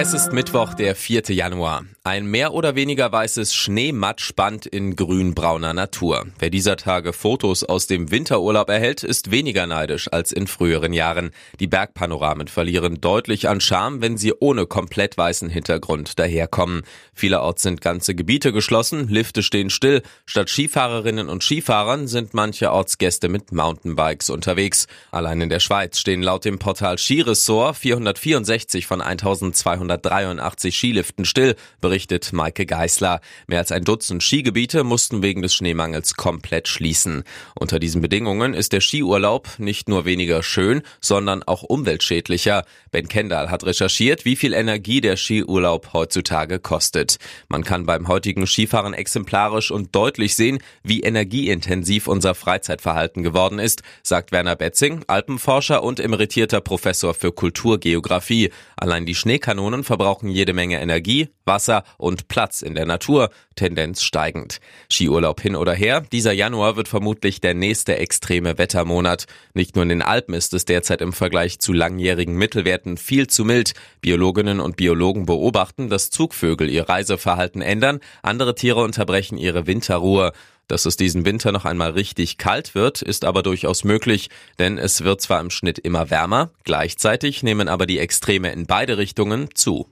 Es ist Mittwoch, der 4. Januar. Ein mehr oder weniger weißes Schneematschband in grün-brauner Natur. Wer dieser Tage Fotos aus dem Winterurlaub erhält, ist weniger neidisch als in früheren Jahren. Die Bergpanoramen verlieren deutlich an Charme, wenn sie ohne komplett weißen Hintergrund daherkommen. Vielerorts sind ganze Gebiete geschlossen, Lifte stehen still. Statt Skifahrerinnen und Skifahrern sind mancherorts Gäste mit Mountainbikes unterwegs. Allein in der Schweiz stehen laut dem Portal Skiresort 464 von 1200 283 Skiliften still, berichtet Maike Geisler. Mehr als ein Dutzend Skigebiete mussten wegen des Schneemangels komplett schließen. Unter diesen Bedingungen ist der Skiurlaub nicht nur weniger schön, sondern auch umweltschädlicher. Ben Kendall hat recherchiert, wie viel Energie der Skiurlaub heutzutage kostet. Man kann beim heutigen Skifahren exemplarisch und deutlich sehen, wie energieintensiv unser Freizeitverhalten geworden ist, sagt Werner Betzing, Alpenforscher und emeritierter Professor für Kulturgeografie. Allein die Schneekanonen Motoren verbrauchen jede Menge Energie, Wasser und Platz in der Natur, Tendenz steigend. Skiurlaub hin oder her, dieser Januar wird vermutlich der nächste extreme Wettermonat. Nicht nur in den Alpen ist es derzeit im Vergleich zu langjährigen Mittelwerten viel zu mild. Biologinnen und Biologen beobachten, dass Zugvögel ihr Reiseverhalten ändern, andere Tiere unterbrechen ihre Winterruhe. Dass es diesen Winter noch einmal richtig kalt wird, ist aber durchaus möglich, denn es wird zwar im Schnitt immer wärmer, gleichzeitig nehmen aber die Extreme in beide Richtungen zu.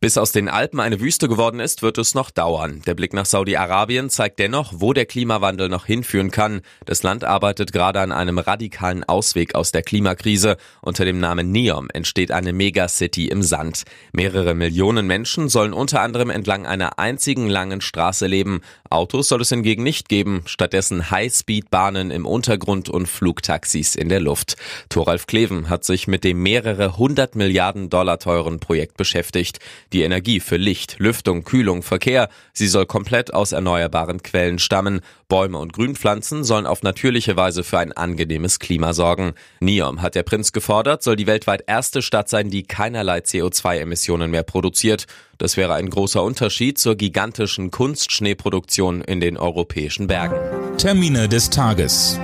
Bis aus den Alpen eine Wüste geworden ist, wird es noch dauern. Der Blick nach Saudi-Arabien zeigt dennoch, wo der Klimawandel noch hinführen kann. Das Land arbeitet gerade an einem radikalen Ausweg aus der Klimakrise. Unter dem Namen Neom entsteht eine Megacity im Sand. Mehrere Millionen Menschen sollen unter anderem entlang einer einzigen langen Straße leben. Autos soll es hingegen nicht geben, stattdessen High-Speed-Bahnen im Untergrund und Flugtaxis in der Luft. Thoralf Kleven hat sich mit dem mehrere hundert Milliarden Dollar teuren Projekt beschäftigt nicht. Die Energie für Licht, Lüftung, Kühlung, Verkehr, sie soll komplett aus erneuerbaren Quellen stammen. Bäume und Grünpflanzen sollen auf natürliche Weise für ein angenehmes Klima sorgen. NIOM hat der Prinz gefordert, soll die weltweit erste Stadt sein, die keinerlei CO2-Emissionen mehr produziert. Das wäre ein großer Unterschied zur gigantischen Kunstschneeproduktion in den europäischen Bergen. Termine des Tages.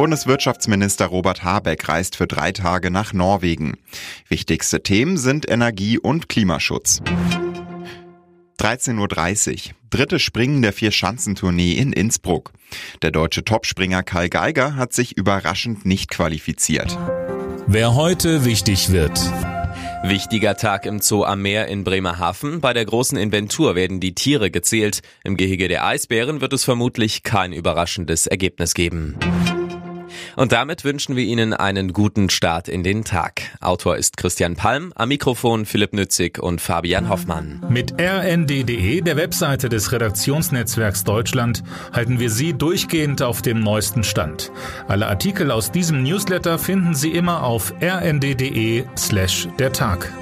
Bundeswirtschaftsminister Robert Habeck reist für drei Tage nach Norwegen. Wichtigste Themen sind Energie und Klimaschutz. 13.30 Uhr. Dritte Springen der Vier-Schanzentournee in Innsbruck. Der deutsche Topspringer Karl Geiger hat sich überraschend nicht qualifiziert. Wer heute wichtig wird. Wichtiger Tag im Zoo am Meer in Bremerhaven. Bei der großen Inventur werden die Tiere gezählt. Im Gehege der Eisbären wird es vermutlich kein überraschendes Ergebnis geben. Und damit wünschen wir Ihnen einen guten Start in den Tag. Autor ist Christian Palm, am Mikrofon Philipp Nützig und Fabian Hoffmann. Mit rnd.de, der Webseite des Redaktionsnetzwerks Deutschland, halten wir Sie durchgehend auf dem neuesten Stand. Alle Artikel aus diesem Newsletter finden Sie immer auf rnd.de slash der Tag.